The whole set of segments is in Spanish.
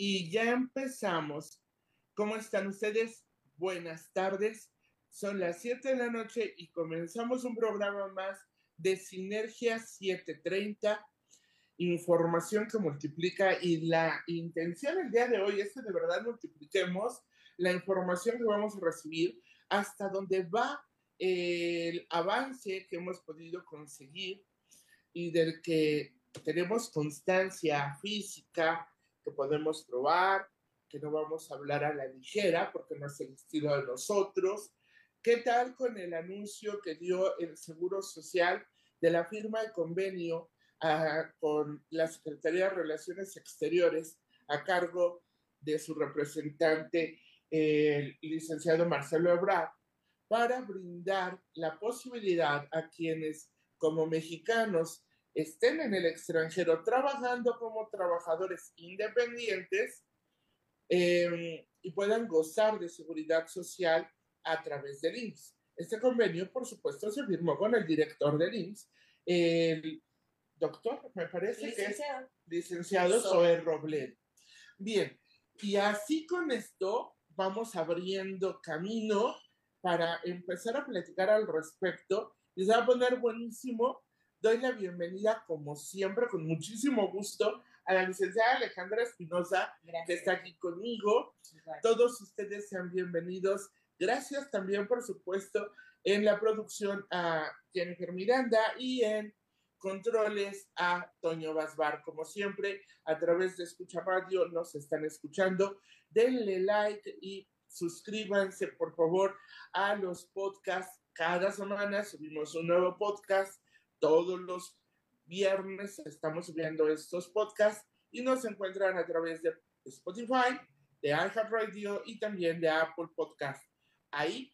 Y ya empezamos. ¿Cómo están ustedes? Buenas tardes. Son las 7 de la noche y comenzamos un programa más de Sinergia 730, información que multiplica y la intención el día de hoy es que de verdad multipliquemos la información que vamos a recibir hasta donde va el avance que hemos podido conseguir y del que tenemos constancia física, que podemos probar, que no vamos a hablar a la ligera porque no es el estilo de nosotros. ¿Qué tal con el anuncio que dio el Seguro Social de la firma de convenio uh, con la Secretaría de Relaciones Exteriores a cargo de su representante, el licenciado Marcelo Ebrard, para brindar la posibilidad a quienes como mexicanos estén en el extranjero trabajando como trabajadores independientes eh, y puedan gozar de seguridad social a través del IMSS. Este convenio, por supuesto, se firmó con el director del IMSS, el doctor, me parece licenciado. que es licenciado Zoe Robledo. Bien, y así con esto vamos abriendo camino para empezar a platicar al respecto. Se va a poner buenísimo doy la bienvenida, como siempre, con muchísimo gusto, a la licenciada Alejandra Espinosa, que está aquí conmigo. Gracias. Todos ustedes sean bienvenidos. Gracias también, por supuesto, en la producción a Jennifer Miranda y en controles a Toño Basbar. Como siempre, a través de Escucha Radio nos están escuchando. Denle like y suscríbanse, por favor, a los podcasts. Cada semana subimos un nuevo podcast todos los viernes estamos subiendo estos podcasts y nos encuentran a través de Spotify, de iHeartRadio y también de Apple Podcast. Ahí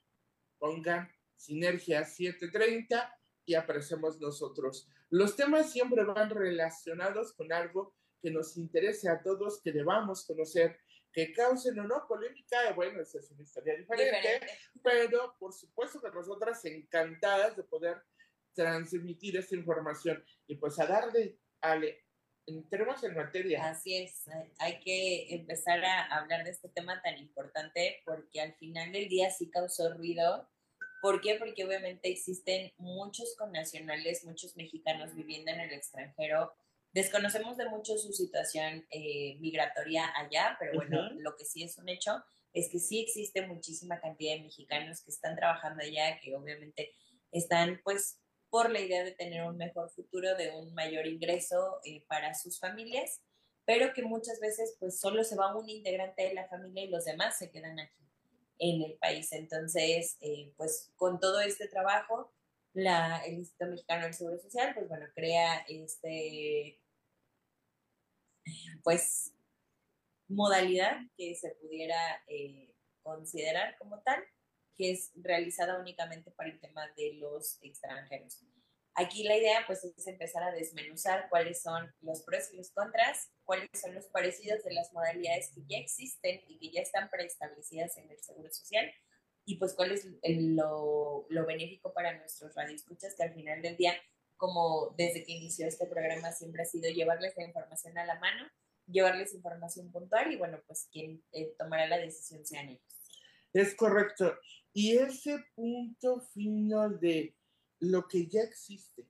pongan Sinergia 730 y aparecemos nosotros. Los temas siempre van relacionados con algo que nos interese a todos, que debamos conocer, que causen o no polémica, bueno, esa es una historia diferente, diferente. pero por supuesto que nosotras encantadas de poder transmitir esta información y pues a darle, Ale, entremos en materia. Así es, hay que empezar a hablar de este tema tan importante porque al final del día sí causó ruido. ¿Por qué? Porque obviamente existen muchos connacionales, muchos mexicanos viviendo en el extranjero. Desconocemos de mucho su situación eh, migratoria allá, pero bueno, uh -huh. lo que sí es un hecho es que sí existe muchísima cantidad de mexicanos que están trabajando allá, que obviamente están pues por la idea de tener un mejor futuro, de un mayor ingreso eh, para sus familias, pero que muchas veces pues solo se va un integrante de la familia y los demás se quedan aquí en el país. Entonces, eh, pues con todo este trabajo, la, el Instituto Mexicano del Seguro Social, pues bueno, crea este, pues, modalidad que se pudiera eh, considerar como tal que es realizada únicamente para el tema de los extranjeros. Aquí la idea pues es empezar a desmenuzar cuáles son los pros y los contras, cuáles son los parecidos de las modalidades que ya existen y que ya están preestablecidas en el Seguro Social y pues cuál es el, lo, lo benéfico para nuestros radioescuchas que al final del día, como desde que inició este programa siempre ha sido llevarles la información a la mano, llevarles información puntual y bueno, pues quien eh, tomará la decisión sean ellos. Es correcto. Y ese punto fino de lo que ya existe.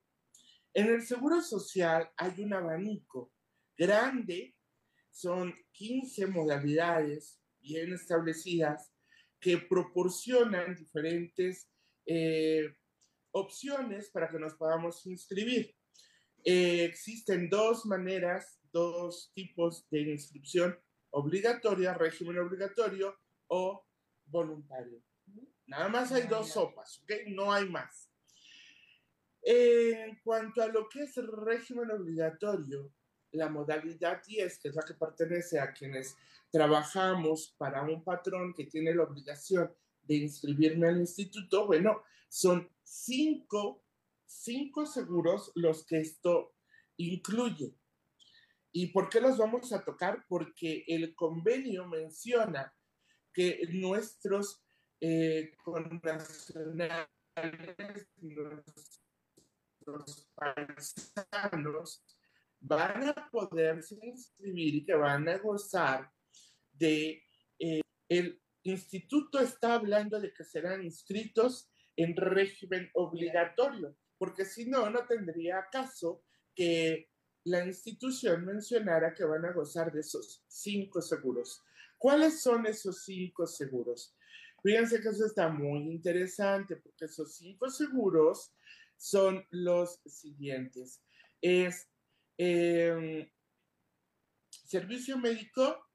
En el Seguro Social hay un abanico grande, son 15 modalidades bien establecidas que proporcionan diferentes eh, opciones para que nos podamos inscribir. Eh, existen dos maneras, dos tipos de inscripción obligatoria, régimen obligatorio o voluntario. Nada más hay dos sopas, ¿ok? No hay más. En cuanto a lo que es el régimen obligatorio, la modalidad 10, que es la que pertenece a quienes trabajamos para un patrón que tiene la obligación de inscribirme al instituto, bueno, son cinco, cinco seguros los que esto incluye. ¿Y por qué los vamos a tocar? Porque el convenio menciona que nuestros eh, connacionales, nuestros paisanos, van a poderse inscribir y que van a gozar de eh, el instituto está hablando de que serán inscritos en régimen obligatorio, porque si no, no tendría caso que la institución mencionara que van a gozar de esos cinco seguros. ¿Cuáles son esos cinco seguros? Fíjense que eso está muy interesante porque esos cinco seguros son los siguientes. Es em, servicio médico,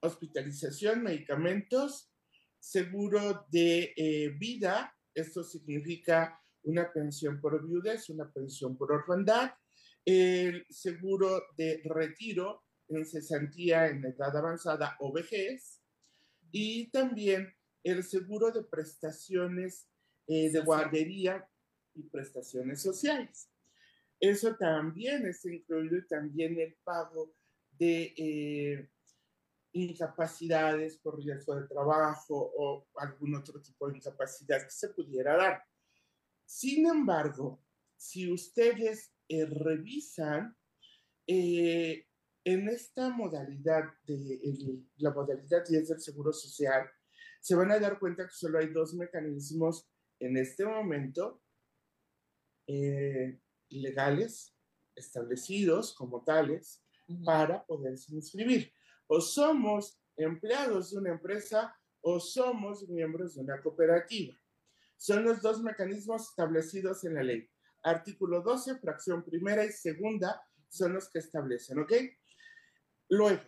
hospitalización, medicamentos, seguro de eh, vida, esto significa una pensión por viudez, una pensión por orfandad, el seguro de retiro en cesantía en edad avanzada o vejez. Y también el seguro de prestaciones eh, de guardería y prestaciones sociales. Eso también es incluido también el pago de eh, incapacidades por riesgo de trabajo o algún otro tipo de incapacidad que se pudiera dar. Sin embargo, si ustedes eh, revisan eh, en esta modalidad de la modalidad 10 del Seguro Social, se van a dar cuenta que solo hay dos mecanismos en este momento eh, legales establecidos como tales para poderse inscribir. O somos empleados de una empresa o somos miembros de una cooperativa. Son los dos mecanismos establecidos en la ley artículo 12, fracción primera y segunda son los que establecen, ¿ok? Luego,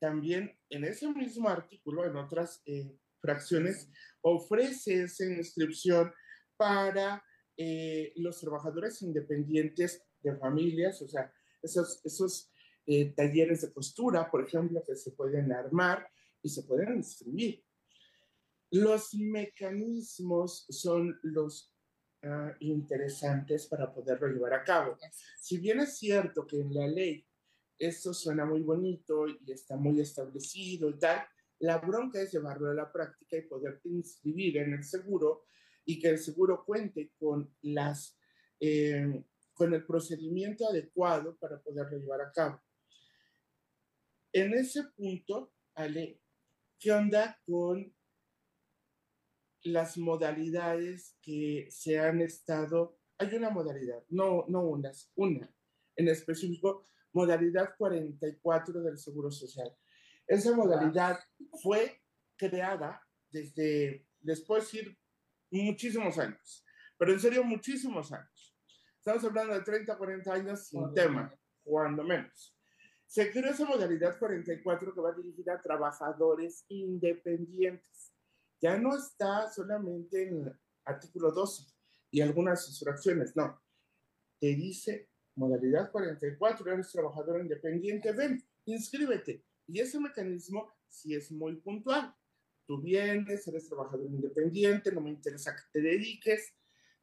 también en ese mismo artículo, en otras eh, fracciones, ofrece esa inscripción para eh, los trabajadores independientes de familias, o sea, esos, esos eh, talleres de costura, por ejemplo, que se pueden armar y se pueden inscribir. Los mecanismos son los Ah, interesantes para poderlo llevar a cabo. Si bien es cierto que en la ley esto suena muy bonito y está muy establecido y tal, la bronca es llevarlo a la práctica y poderte inscribir en el seguro y que el seguro cuente con las eh, con el procedimiento adecuado para poderlo llevar a cabo. En ese punto, Ale, ¿qué onda con las modalidades que se han estado, hay una modalidad, no, no unas, una en específico, modalidad 44 del Seguro Social. Esa modalidad fue creada desde, después ir muchísimos años, pero en serio muchísimos años. Estamos hablando de 30, 40 años sin tema, cuando menos. Se creó esa modalidad 44 que va dirigida a trabajadores independientes ya no está solamente en el artículo 12 y algunas sus fracciones, no. Te dice modalidad 44, eres trabajador independiente, ven, inscríbete. Y ese mecanismo sí es muy puntual. Tú vienes, eres trabajador independiente, no me interesa que te dediques,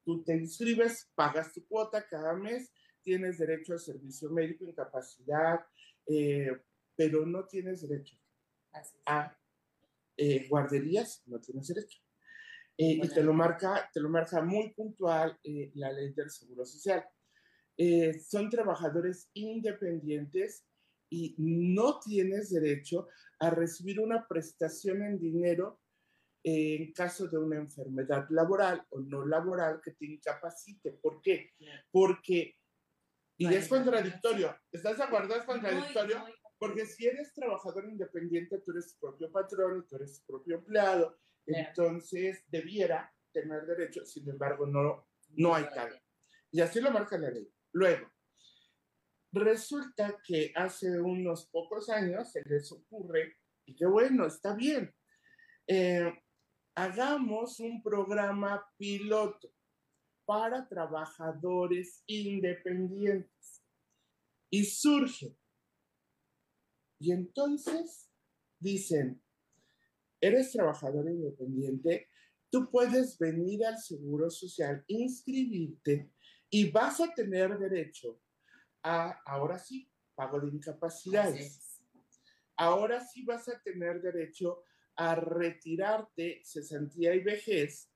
tú te inscribes, pagas tu cuota cada mes, tienes derecho a servicio médico, incapacidad, eh, pero no tienes derecho a eh, guarderías no tienes derecho. Eh, y te lo, marca, te lo marca muy puntual eh, la ley del Seguro Social. son trabajadores independientes y no tienes derecho a recibir una prestación en dinero en caso de una enfermedad laboral o no laboral que te incapacite. ¿Por qué? Porque, y es contradictorio, ¿estás de acuerdo? Es contradictorio porque si eres trabajador independiente, tú eres tu propio patrón y tú eres tu propio empleado, entonces debiera tener derecho, sin embargo, no, no hay tal. Y así lo marca la ley. Luego, resulta que hace unos pocos años se les ocurre, y qué bueno, está bien, eh, hagamos un programa piloto para trabajadores independientes. Y surge y entonces dicen, eres trabajador independiente, tú puedes venir al Seguro Social, inscribirte y vas a tener derecho a, ahora sí, pago de incapacidades. Ahora sí vas a tener derecho a retirarte cesantía y vejez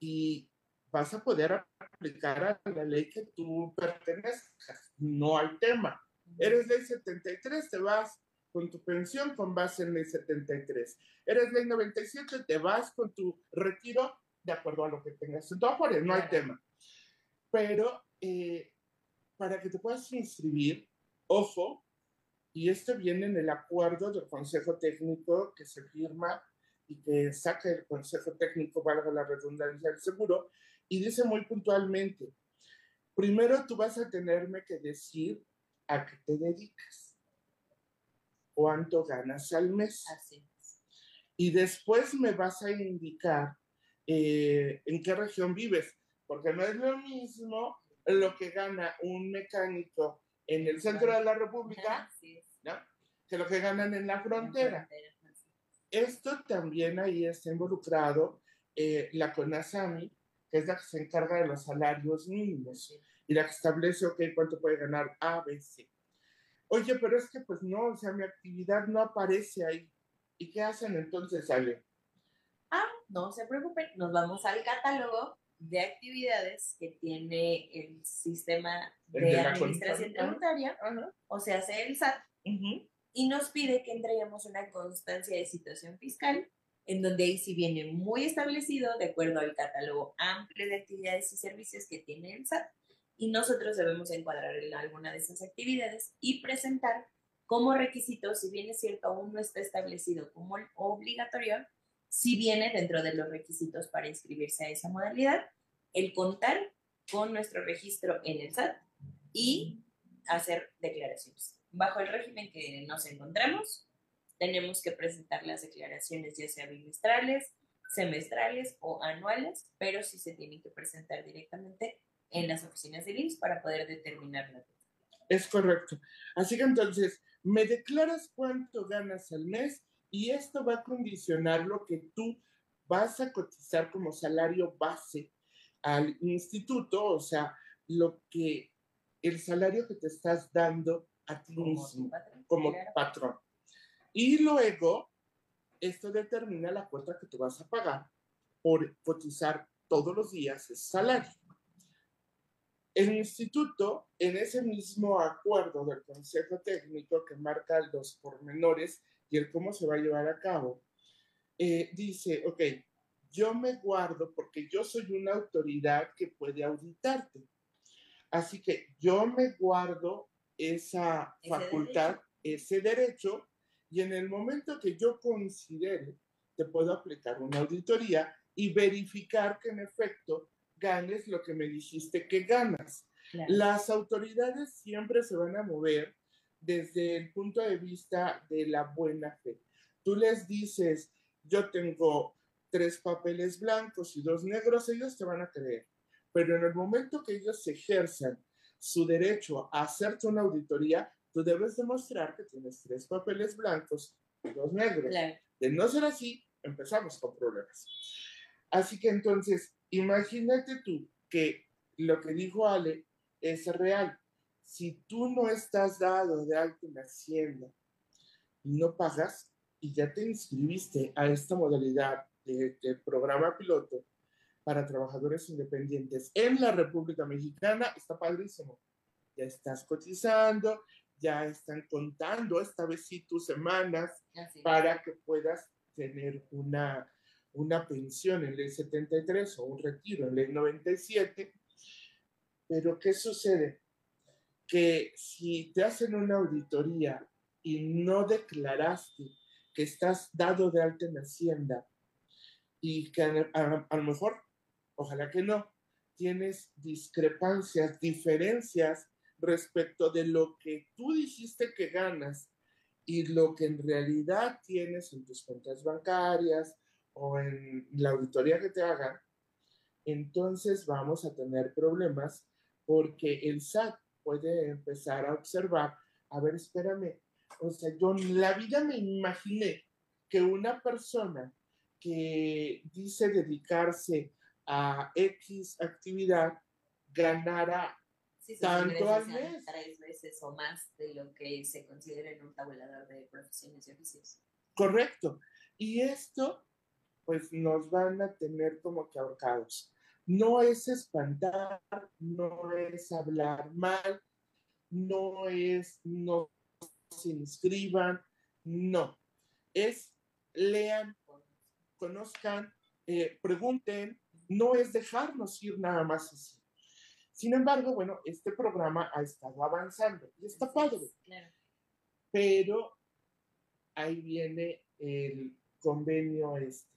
y vas a poder aplicar a la ley que tú pertenezcas. No hay tema. Eres ley 73, te vas con tu pensión con base en ley 73. Eres ley 97, te vas con tu retiro de acuerdo a lo que tengas en tu no hay tema. Pero eh, para que te puedas inscribir, ojo, y esto viene en el acuerdo del Consejo Técnico que se firma y que saca el Consejo Técnico, valga la redundancia del seguro, y dice muy puntualmente, primero tú vas a tenerme que decir a qué te dedicas, cuánto ganas al mes. Así Y después me vas a indicar eh, en qué región vives, porque no es lo mismo lo que gana un mecánico en el centro de la República que lo que ganan en la frontera. Esto también ahí está involucrado eh, la CONASAMI, que es la que se encarga de los salarios mínimos y la que establece, ok, cuánto puede ganar ABC. Oye, pero es que pues no, o sea, mi actividad no aparece ahí. ¿Y qué hacen entonces, Ale? Ah, no se preocupen, nos vamos al catálogo de actividades que tiene el sistema de, administración tributaria, o sea, hace el SAT, y nos pide que entreguemos una constancia de situación fiscal, en donde ahí sí viene muy establecido, de acuerdo al catálogo amplio de actividades y servicios que tiene el SAT, y nosotros debemos encuadrar en alguna de esas actividades y presentar como requisito, si bien es cierto, aún no está establecido como obligatorio, si viene dentro de los requisitos para inscribirse a esa modalidad, el contar con nuestro registro en el SAT y hacer declaraciones. Bajo el régimen que nos encontramos, tenemos que presentar las declaraciones ya sea bimestrales, semestrales o anuales, pero sí se tienen que presentar directamente en las oficinas de IMSS para poder determinar la Es correcto. Así que entonces, me declaras cuánto ganas al mes y esto va a condicionar lo que tú vas a cotizar como salario base al instituto, o sea, lo que el salario que te estás dando a ti mismo como patrón. Y luego, esto determina la cuota que tú vas a pagar por cotizar todos los días ese salario. El instituto, en ese mismo acuerdo del Consejo Técnico que marca los pormenores y el cómo se va a llevar a cabo, eh, dice, ok, yo me guardo porque yo soy una autoridad que puede auditarte. Así que yo me guardo esa facultad, ese derecho, y en el momento que yo considere, te puedo aplicar una auditoría y verificar que en efecto ganes lo que me dijiste que ganas. Las autoridades siempre se van a mover desde el punto de vista de la buena fe. Tú les dices, yo tengo tres papeles blancos y dos negros, ellos te van a creer. Pero en el momento que ellos ejerzan su derecho a hacerte una auditoría, tú debes demostrar que tienes tres papeles blancos y dos negros. De no ser así, empezamos con problemas. Así que entonces, imagínate tú que lo que dijo Ale es real. Si tú no estás dado de alta en Hacienda y no pagas y ya te inscribiste a esta modalidad de, programa piloto para trabajadores independientes en la República Mexicana está padrísimo. Ya estás cotizando, ya están contando esta vez sí tus semanas para que puedas tener una, una pensión en ley 73 o un retiro en ley 97. Pero ¿qué sucede? Que si te hacen una auditoría y no declaraste que estás dado de alta en Hacienda y que a, lo mejor, ojalá que no, tienes discrepancias, diferencias respecto de lo que tú dijiste que ganas y lo que en realidad tienes en tus cuentas bancarias o en la auditoría que te hagan, entonces vamos a tener problemas porque el SAT puede empezar a observar, a ver, espérame, o sea, yo en la vida me imaginé que una persona que dice dedicarse a X actividad ganara tanto al mes. Tres veces o más de lo que se considera en un tabulador de profesiones y oficios. Correcto. Y esto, pues nos van a tener como que ahorcados. No es espantar, no es hablar mal, no es no se inscriban, No, es lean, conozcan, eh, pregunten, no es dejarnos ir nada más así. Sin embargo, bueno, este programa ha estado avanzando y está padre. Pero ahí viene el convenio este.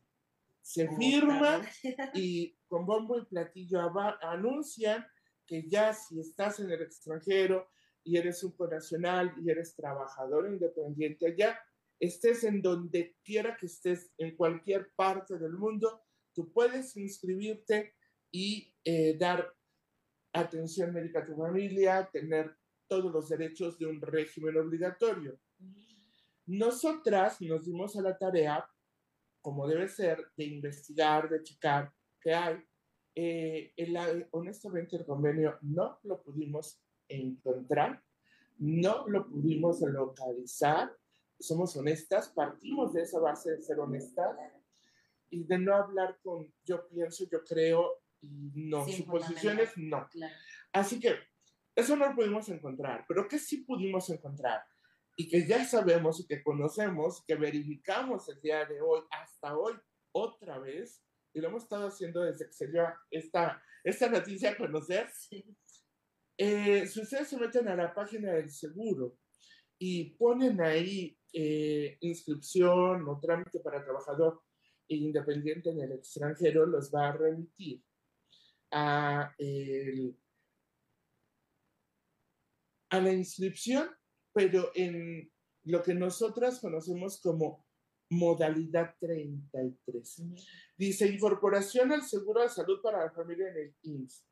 Se firma y con bombo y platillo anuncian que ya si estás en el extranjero y eres un conacional y eres trabajador independiente allá, estés en donde quiera que estés, en cualquier parte del mundo, tú puedes inscribirte y eh, dar atención médica a tu familia, tener todos los derechos de un régimen obligatorio. Nosotras nos dimos a la tarea, como debe ser, de investigar, de checar qué hay. Eh, honestamente, el convenio no lo pudimos encontrar, no lo pudimos localizar. Somos honestas, partimos de esa base de ser honestas y de no hablar con yo pienso, yo creo y no, suposiciones no. Así que eso no lo pudimos encontrar, pero ¿qué sí pudimos encontrar? Y que ya sabemos y que conocemos, que verificamos el día de hoy, hasta hoy, otra vez, y lo hemos estado haciendo desde que se dio esta, esta noticia a conocer. Eh, si ustedes se meten a la página del seguro y ponen ahí eh, inscripción o trámite para trabajador independiente en el extranjero, los va a remitir a, a la inscripción, pero en lo que nosotras conocemos como modalidad 33. Dice incorporación al seguro de salud para la familia en el IMSS.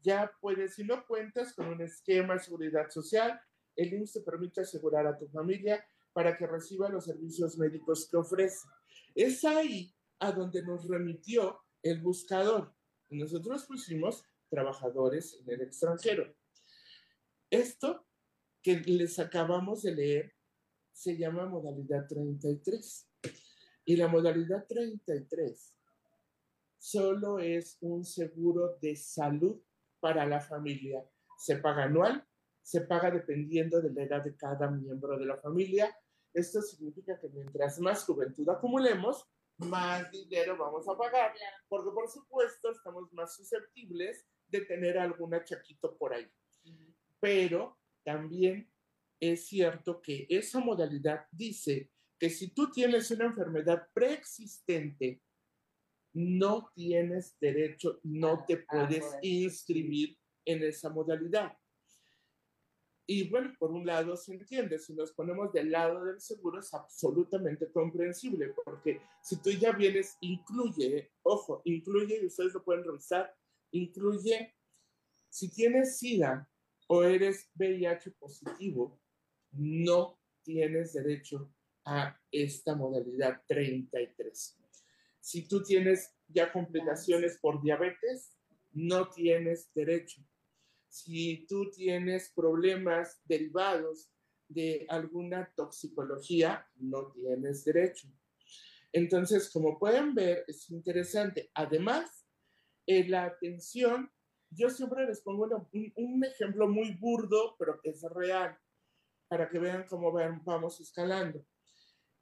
Ya puedes, si no cuentas con un esquema de seguridad social, el IMSS te permite asegurar a tu familia para que reciba los servicios médicos que ofrece. Es ahí a donde nos remitió el buscador. Nosotros pusimos trabajadores en el extranjero. Esto que les acabamos de leer se llama modalidad 33. Y la modalidad 33 solo es un seguro de salud para la familia. Se paga anual, se paga dependiendo de la edad de cada miembro de la familia. Esto significa que mientras más juventud acumulemos, más dinero vamos a pagar, porque por supuesto estamos más susceptibles de tener algún achaquito por ahí. Pero también es cierto que esa modalidad dice que si tú tienes una enfermedad preexistente, no tienes derecho, no te puedes inscribir en esa modalidad. Y bueno, por un lado se entiende, si nos ponemos del lado del seguro es absolutamente comprensible, porque si tú ya vienes, incluye, ojo, incluye, y ustedes lo pueden revisar, incluye, si tienes SIDA o eres VIH positivo, no tienes derecho a esta modalidad 33. Si tú tienes ya complicaciones por diabetes, no tienes derecho si tú tienes problemas derivados de alguna toxicología, no tienes derecho. Entonces, como pueden ver, es interesante. Además, en la atención, yo siempre les pongo un, ejemplo muy burdo, pero que es real, para que vean cómo vamos escalando.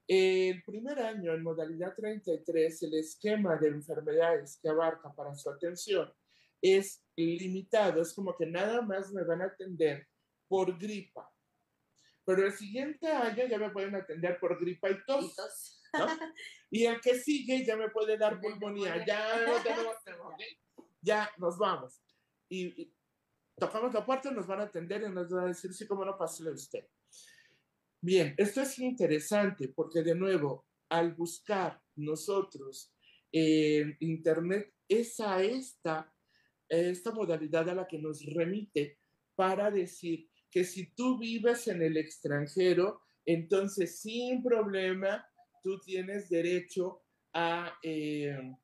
El primer año, en modalidad 33, el esquema de enfermedades que abarca para su atención es limitado, es como que nada más me van a atender por gripa. Pero el siguiente año ya me pueden atender por gripa y tos. Y, el que sigue ya me puede dar pulmonía. Ya no tenemos, ya nos vamos. Y, tocamos la puerta, nos van a atender y nos van a decir, sí, cómo no, pásale usted. Bien, esto es interesante porque de nuevo, al buscar nosotros en Internet, esa esta esta modalidad a la que nos remite para decir que si tú vives en el extranjero, entonces sin problema tú tienes derecho a, eh,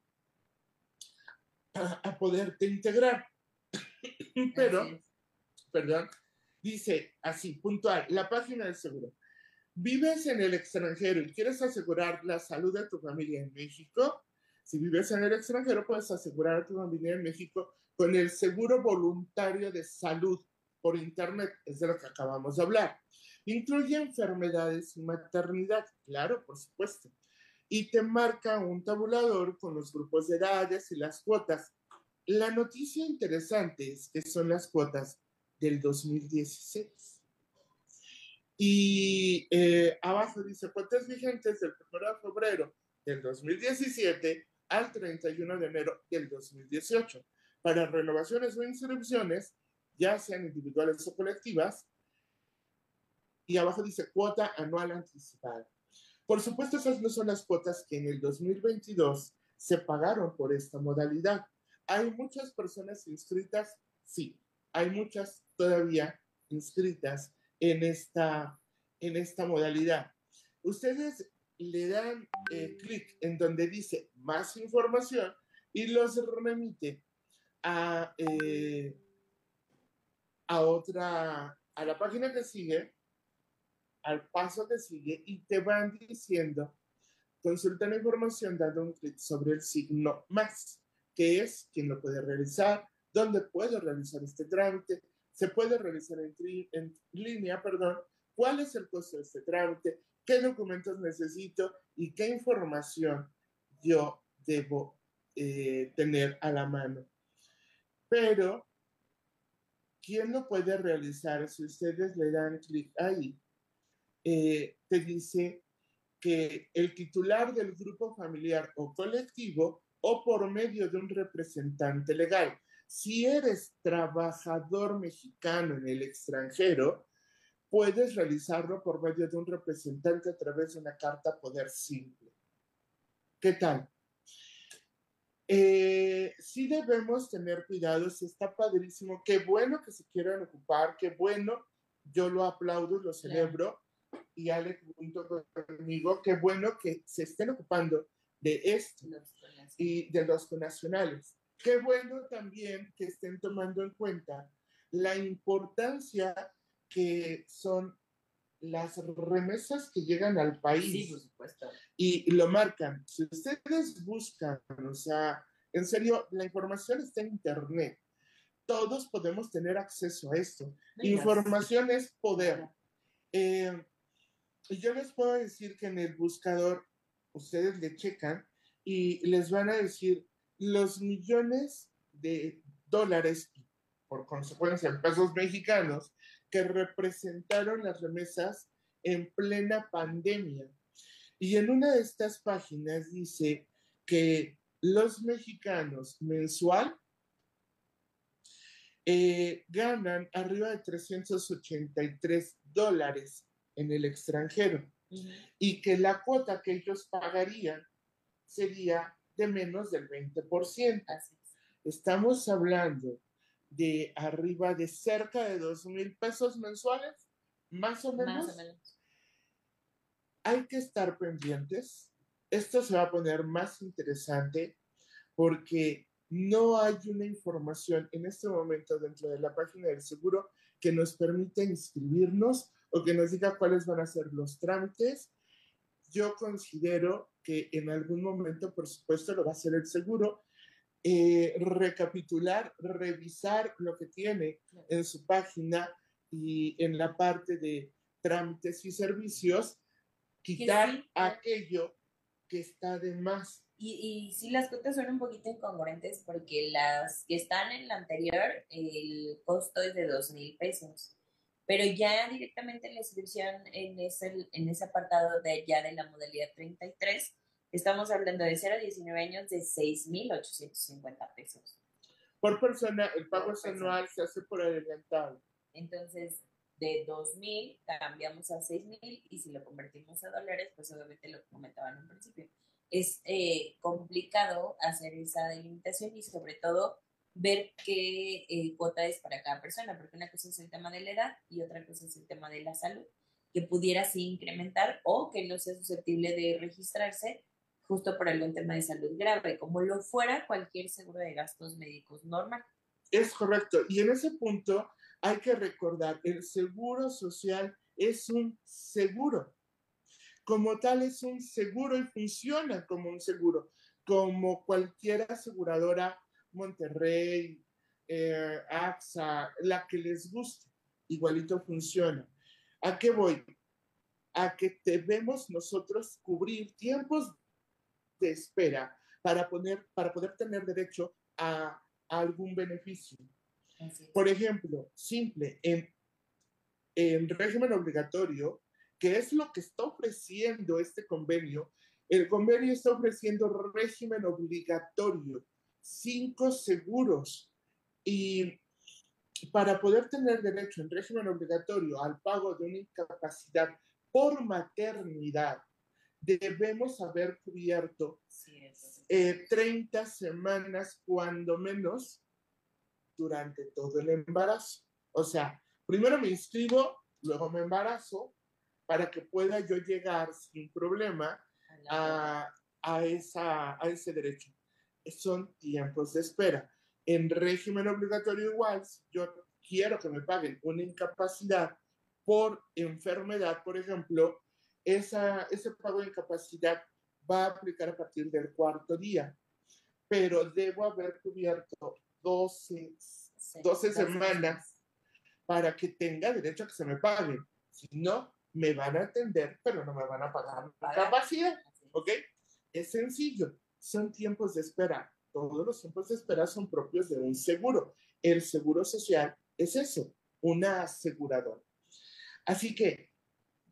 a, poderte integrar. Pero, perdón, dice así, puntual, la página del seguro. ¿Vives en el extranjero y quieres asegurar la salud de tu familia en México? Si vives en el extranjero, puedes asegurar a tu familia en México con el seguro voluntario de salud por Internet, es de lo que acabamos de hablar. Incluye enfermedades y maternidad, claro, por supuesto. Y te marca un tabulador con los grupos de edades y las cuotas. La noticia interesante es que son las cuotas del 2016. Y eh, abajo dice cuotas vigentes del 1 de febrero del 2017 al 31 de enero del 2018 para renovaciones o inscripciones, ya sean individuales o colectivas. Y abajo dice cuota anual anticipada. Por supuesto, esas no son las cuotas que en el 2022 se pagaron por esta modalidad. ¿Hay muchas personas inscritas? Sí, hay muchas todavía inscritas en esta, en esta modalidad. Ustedes le dan eh, clic en donde dice más información y los remite a, eh, a otra, a la página que sigue, al paso que sigue y te van diciendo, consulta la información dando un clic sobre el signo más, que es quien lo puede realizar, dónde puedo realizar este trámite, se puede realizar en, en línea, perdón, cuál es el costo de este trámite, qué documentos necesito y qué información yo debo eh, tener a la mano. Pero, ¿quién lo puede realizar? Si ustedes le dan clic ahí, eh, te dice que el titular del grupo familiar o colectivo o por medio de un representante legal. Si eres trabajador mexicano en el extranjero, puedes realizarlo por medio de un representante a través de una carta poder simple. ¿Qué tal? Eh, sí debemos tener cuidado, si está padrísimo, qué bueno que se quieran ocupar, qué bueno, yo lo aplaudo, lo celebro, y Ale junto conmigo, qué bueno que se estén ocupando de esto y de los nacionales. Qué bueno también que estén tomando en cuenta la importancia que son las remesas que llegan al país. Sí, por supuesto. Y lo marcan. Si ustedes buscan, o sea, en serio, la información está en Internet. Todos podemos tener acceso a esto. Información es poder. Eh, yo les puedo decir que en el buscador ustedes le checan y les van a decir los millones de dólares, por consecuencia en pesos mexicanos, que representaron las remesas en plena pandemia. Y en una de estas páginas dice que los mexicanos mensual eh, ganan arriba de 383 dólares en el extranjero y que la cuota que ellos pagarían sería de menos del 20%. Estamos hablando de arriba de cerca de dos mil pesos mensuales, más o menos. Más o menos. Hay que estar pendientes. Esto se va a poner más interesante porque no hay una información en este momento dentro de la página del seguro que nos permita inscribirnos o que nos diga cuáles van a ser los trámites. Yo considero que en algún momento, por supuesto, lo va a hacer el seguro, eh, recapitular, revisar lo que tiene en su página y en la parte de trámites y servicios, quitar aquello que está de más. Y, y sí, las cuotas son un poquito incongruentes porque las que están en la anterior, el costo es de dos mil pesos. Pero ya directamente en la inscripción en ese, en ese apartado de ya de la modalidad 33, Estamos hablando de 0 a 19 años de 6.850 pesos. Por persona, el pago anual se hace por adelantado. Entonces, de 2.000 cambiamos a 6.000 y si lo convertimos a dólares, pues obviamente lo comentaba en un principio. Es eh, complicado hacer esa delimitación y sobre todo ver qué eh, cuota es para cada persona, porque una cosa es el tema de la edad y otra cosa es el tema de la salud, que pudiera sí incrementar o que no sea susceptible de registrarse justo por algún tema de salud grave, como lo fuera cualquier seguro de gastos médicos normal. Es correcto. Y en ese punto hay que recordar, el seguro social es un seguro. Como tal es un seguro y funciona como un seguro, como cualquier aseguradora, Monterrey, eh, AXA, la que les guste, igualito funciona. ¿A qué voy? A que debemos nosotros cubrir tiempos de espera para, poner, para poder tener derecho a, a algún beneficio. Por ejemplo, simple, en, en régimen obligatorio, que es lo que está ofreciendo este convenio, el convenio está ofreciendo régimen obligatorio, cinco seguros. Y para poder tener derecho en régimen obligatorio al pago de una incapacidad por maternidad, debemos haber cubierto 30 eh, semanas, cuando menos, durante todo el embarazo. O sea, primero me inscribo, luego me embarazo, para que pueda yo llegar sin problema a, a, esa, a ese derecho. Son tiempos de espera. En régimen obligatorio igual, yo quiero que me paguen una incapacidad por enfermedad, por ejemplo, esa, ese pago de incapacidad va a aplicar a partir del cuarto día, pero debo haber cubierto 12, 12 semanas para que tenga derecho a que se me pague. Si no, me van a atender, pero no me van a pagar la capacidad. ¿Ok? Es sencillo. Son tiempos de espera. Todos los tiempos de espera son propios de un seguro. El seguro social es eso, una aseguradora. Así que,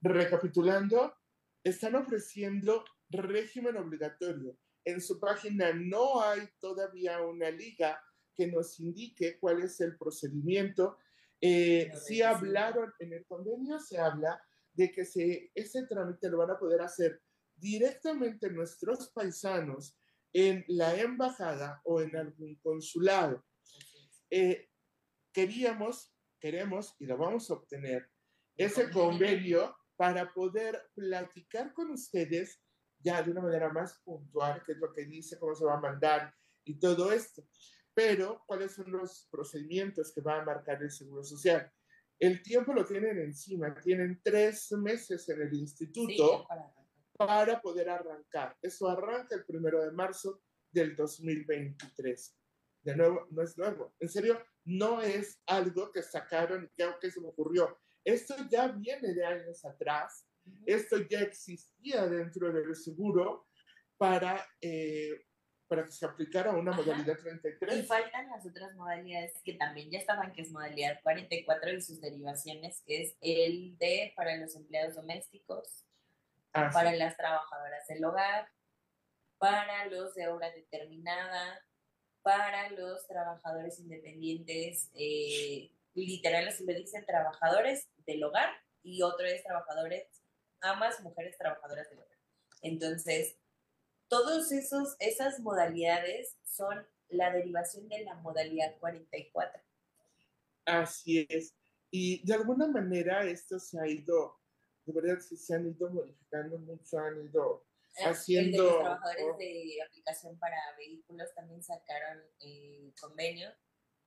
recapitulando, están ofreciendo régimen obligatorio. En su página no hay todavía una liga que nos indique cuál es el procedimiento. Eh, si hablaron en el convenio, se habla de que se, ese trámite lo van a poder hacer directamente nuestros paisanos en la embajada o en algún consulado. Eh, queríamos, queremos y lo vamos a obtener, ese convenio para poder platicar con ustedes ya de una manera más puntual, qué es lo que dice, cómo se va a mandar y todo esto. Pero, ¿cuáles son los procedimientos que va a marcar el Seguro Social? El tiempo lo tienen encima, tienen tres meses en el instituto para, poder arrancar. Eso arranca el primero de marzo del 2023. De nuevo, no es nuevo. En serio, no es algo que sacaron y que se me ocurrió. Esto ya viene de años atrás. Esto ya existía dentro del seguro para eh, para que se aplicara una modalidad 33. Y faltan las otras modalidades que también ya estaban, que es modalidad 44 y sus derivaciones, que es el de para los empleados domésticos, ah, para las trabajadoras del hogar, para los de obra determinada, para los trabajadores independientes, eh, literal le dicen trabajadores del hogar y otro es trabajadores, amas, mujeres trabajadoras del hogar. Entonces, todos esos esas modalidades son la derivación de la modalidad 44. Así es. Y de alguna manera esto se ha ido, de verdad se han ido modificando mucho, han ido haciendo... los trabajadores de aplicación para vehículos también sacaron eh, convenio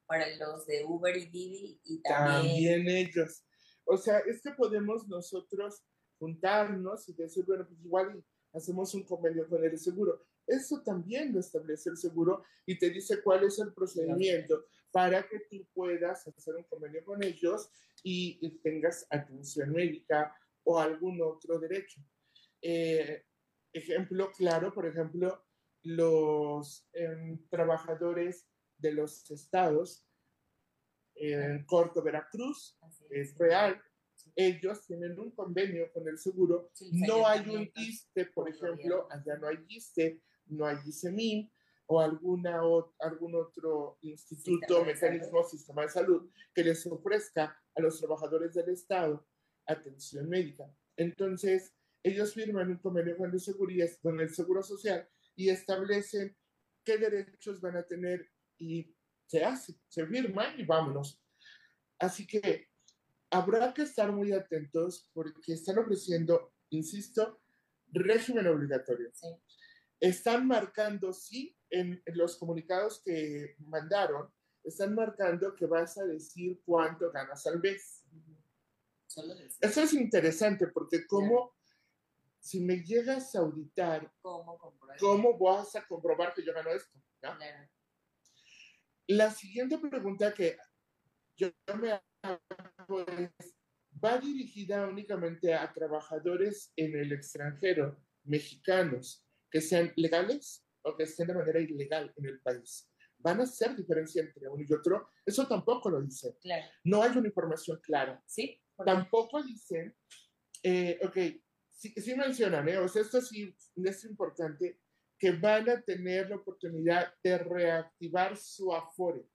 para los de Uber y Didi y también... También ellos. O sea, es que podemos nosotros juntarnos y decir, bueno, pues igual hacemos un convenio con el seguro. Eso también lo establece el seguro y te dice cuál es el procedimiento para que tú puedas hacer un convenio con ellos y, tengas atención médica o algún otro derecho. Eh, ejemplo claro, por ejemplo, los em, trabajadores de los estados, en Corto Veracruz, es real, ellos tienen un convenio con el seguro. no hay un ISTE, por ejemplo, allá no hay ISTE, no hay ISEMIN o alguna, algún otro instituto, mecanismo, sistema de salud que les ofrezca a los trabajadores del Estado atención médica. Entonces, ellos firman un convenio con el, seguro, con el Seguro Social y establecen qué derechos van a tener y se hace, se firma y vámonos. Así que habrá que estar muy atentos porque están ofreciendo, insisto, régimen obligatorio. Están marcando, sí, en, los comunicados que mandaron, están marcando que vas a decir cuánto ganas al mes. Eso es interesante porque como si me llegas a auditar, ¿cómo, vas a comprobar que yo gano esto? La siguiente pregunta que yo me va dirigida únicamente a trabajadores en el extranjero, mexicanos, que sean legales o que estén de manera ilegal en el país. ¿Van a hacer diferencia entre uno y otro? Eso tampoco lo dicen. Claro. No hay una información clara. Sí. Tampoco dicen, eh, ok, sí, sí mencionan, ¿eh? o sea, esto sí es importante, que van a tener la oportunidad de reactivar su afore.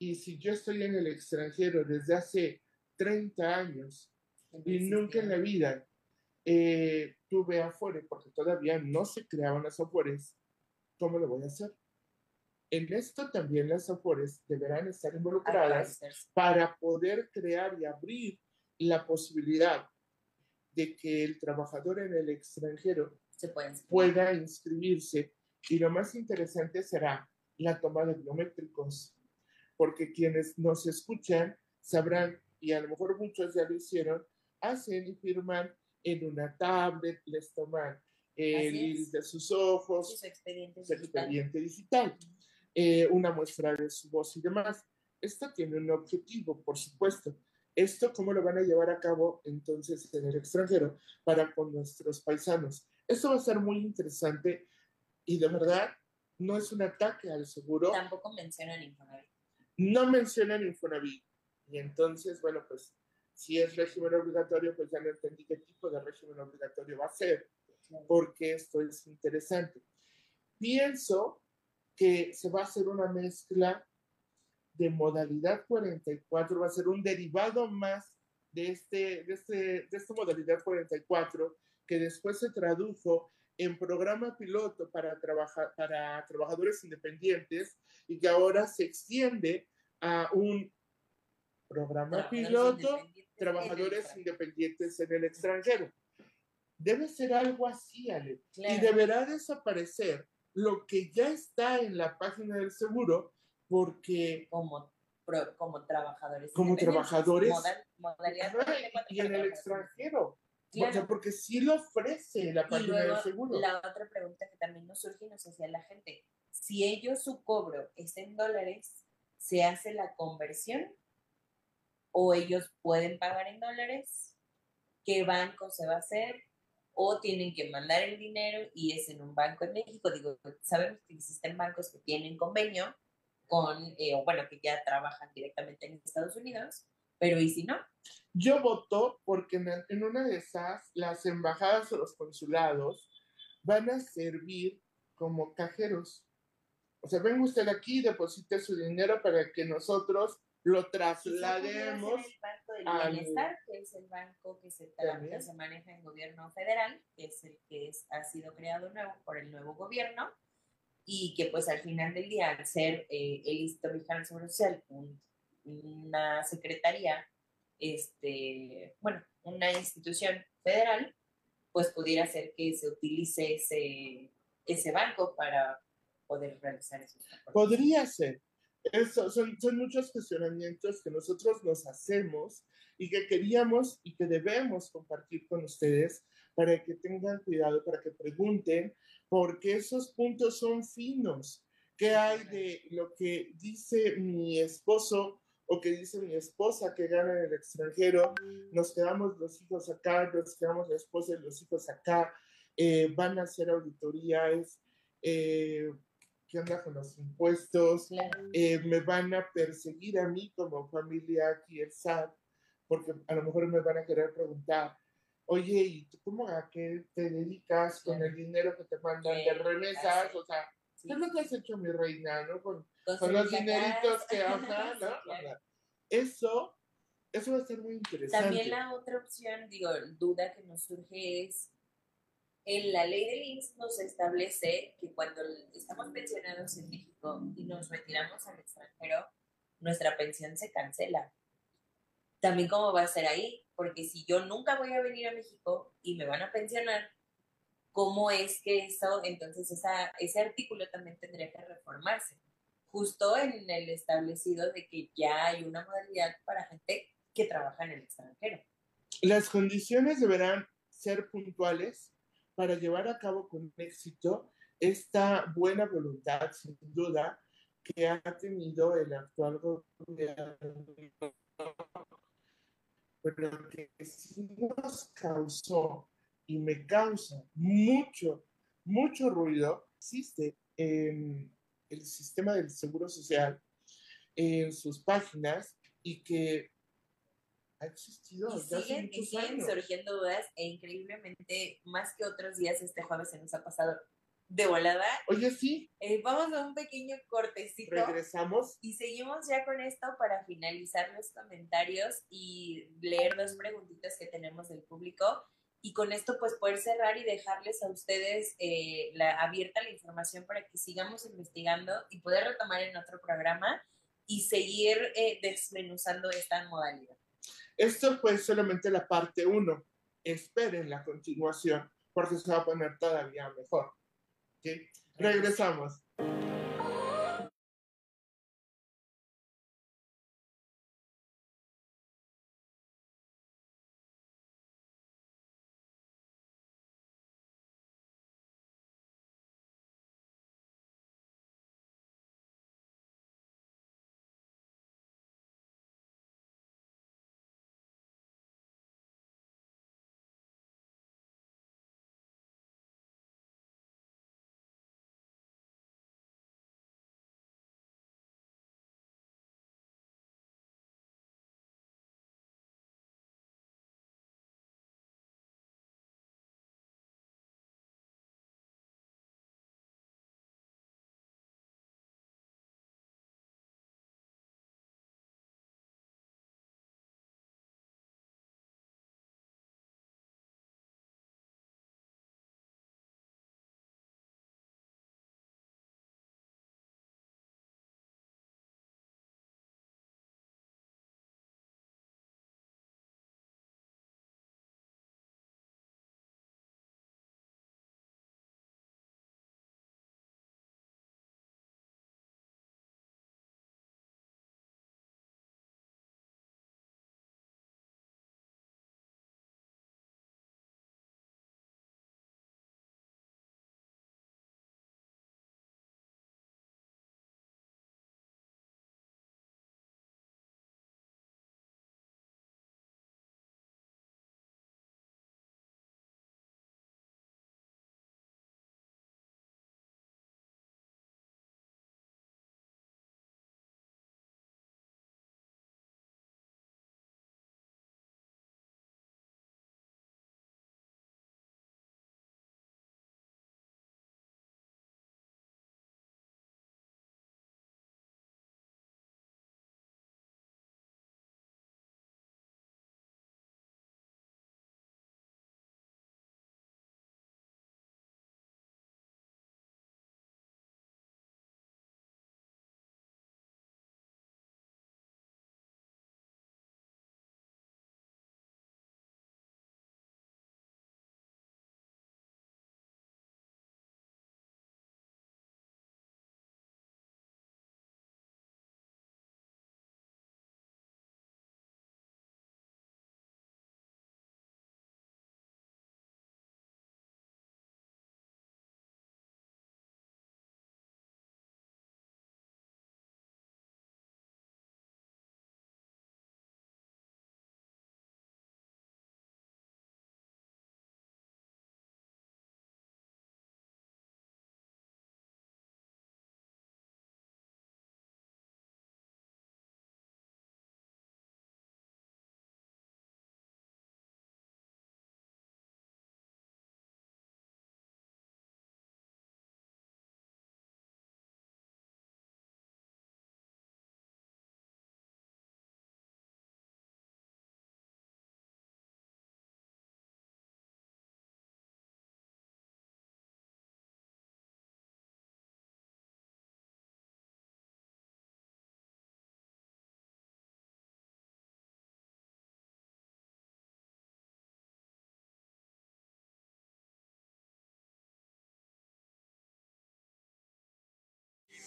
Y si yo estoy en el extranjero desde hace 30 años y nunca en la vida eh, tuve afore, porque todavía no se creaban las afores, ¿cómo lo voy a hacer? En esto también las afores deberán estar involucradas para poder crear y abrir la posibilidad de que el trabajador en el extranjero Se pueda inscribirse. Y lo más interesante será la toma de biométricos, porque quienes nos escuchan sabrán, y a lo mejor muchos ya lo hicieron, hacen y firman en una tablet, les toman el iris de sus ojos, su expediente su digital. expediente digital, eh, una muestra de su voz y demás. Esto tiene un objetivo, por supuesto. Esto, ¿cómo lo van a llevar a cabo entonces en el extranjero para con nuestros paisanos? Esto va a ser muy interesante y de verdad no es un ataque al seguro. Tampoco mencionan Infonavit. No mencionan Infonavit. Y entonces, bueno, pues si es régimen obligatorio, pues ya no entendí qué tipo de régimen obligatorio va a ser porque esto es interesante. Pienso que se va a hacer una mezcla de modalidad 44, va a ser un derivado más de, este, de, este, de esta modalidad 44 que después se tradujo en programa piloto para, trabajar, para trabajadores independientes y que ahora se extiende a un programa piloto, trabajadores independientes en el extranjero. Debe ser algo así, Ale. Claro. Y deberá desaparecer lo que ya está en la página del seguro, porque como, pro- como trabajadores. Como trabajadores. Modal- modalidad Ajá, 44 y en el extranjero. Claro. O sea, porque sí lo ofrece la página del seguro. la otra pregunta que también nos surge y nos hacía la gente, si ellos su cobro es en dólares, ¿se hace la conversión? ¿O ellos pueden pagar en dólares? ¿Qué banco se va a hacer? ¿O tienen que mandar el dinero y es en un banco en México? Digo, sabemos que existen bancos que tienen convenio con, eh, o bueno, que ya trabajan directamente en Estados Unidos, pero ¿y si no? Yo voto porque en, en una de esas, las embajadas o los consulados van a servir como cajeros. O sea, venga usted aquí y deposite su dinero para que nosotros lo traslademos. Del al- Bienestar, que es el banco que se, que se maneja en gobierno federal, que es el que es- ha sido creado nuevo por el nuevo gobierno, y que pues al final del día, al ser eh, el Instituto Mexicano del Seguro Social un- una secretaría, este, bueno, una institución federal, pues pudiera ser que se utilice ese, ese banco para poder realizar esos aportes. Podría ser. Eso, son, son muchos cuestionamientos que nosotros nos hacemos y que queríamos y que debemos compartir con ustedes para que tengan cuidado, para que pregunten, porque esos puntos son finos. ¿Qué hay de lo que dice mi esposo o que dice mi esposa que gana en el extranjero? Nos quedamos los hijos acá, nos quedamos la esposa y los hijos acá, eh, van a hacer auditorías, eh, ¿qué onda con los impuestos? Eh, me van a perseguir a mí como familia aquí el SAT, porque a lo mejor me van a querer preguntar, oye, ¿y tú cómo a qué te dedicas con el dinero que te mandan de ¿Qué remesas? O sea. ¿qué es lo que has hecho, mi reina, no? Con, con los dineritos que, ajá, ¿no? O claro. sea, eso, eso va a ser muy interesante. También la otra opción, digo, duda que nos surge es, en la ley del IMSS nos establece que cuando estamos pensionados en México y nos retiramos al extranjero, nuestra pensión se cancela. También cómo va a ser ahí, porque si yo nunca voy a venir a México y me van a pensionar, ¿cómo es que eso, entonces ese artículo también tendría que reformarse? Justo en el establecido de que ya hay una modalidad para gente que trabaja en el extranjero. Las condiciones deberán ser puntuales para llevar a cabo con éxito esta buena voluntad, sin duda, que ha tenido el actual gobierno pero que sí nos causó y me causa mucho, mucho ruido, existe en el sistema del Seguro Social, en sus páginas, y que ha existido y siguen, y siguen surgiendo dudas e increíblemente más que otros días este jueves se nos ha pasado de volada. Oye, sí. Eh, vamos a un pequeño cortecito. Regresamos. Y seguimos ya con esto para finalizar los comentarios y leer dos preguntitas que tenemos del público. Y con esto, pues, poder cerrar y dejarles a ustedes eh, la, abierta la información para que sigamos investigando y poder retomar en otro programa y seguir eh, desmenuzando esta modalidad. Esto fue solamente la parte uno. Esperen la continuación porque se va a poner todavía mejor. Regresamos.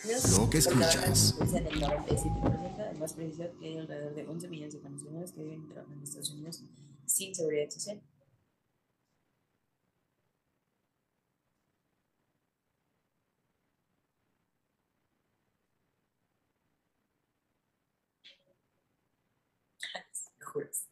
Lo que escuchas. Además, precisa que hay alrededor de 11 millones de venezolanos que viven y trabajan en Estados Unidos sin seguridad social.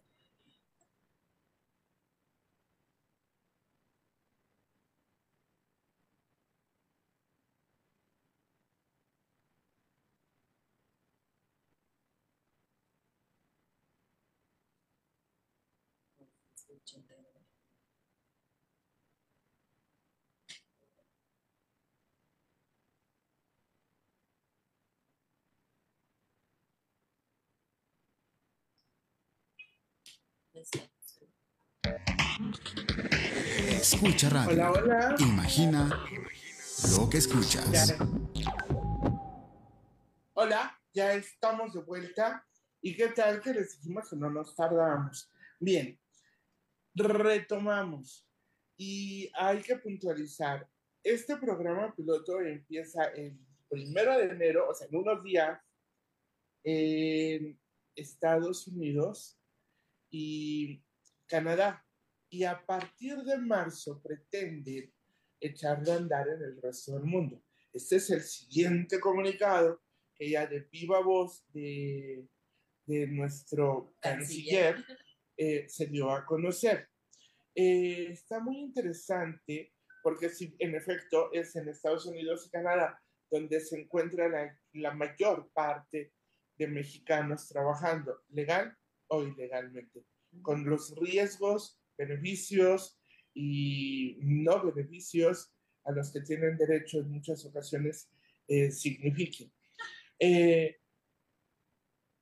Escucha radio. Hola, hola. Imagina lo que escuchas. Hola, ya estamos de vuelta. ¿Y qué tal que les dijimos que no nos tardamos? Bien, retomamos. Y hay que puntualizar. Este programa piloto empieza el primero de enero, o sea, en unos días, en Estados Unidos y Canadá. Y a partir de marzo pretende echarlo a andar en el resto del mundo. Este es el siguiente comunicado que ya de viva voz de, de nuestro canciller, Canciller. eh, se dio a conocer. Eh, está muy interesante porque sí, en efecto es en Estados Unidos y Canadá donde se encuentra la, la mayor parte de mexicanos trabajando, legal o ilegalmente, con los riesgos, beneficios y no beneficios a los que tienen derecho en muchas ocasiones eh, signifiquen. Eh,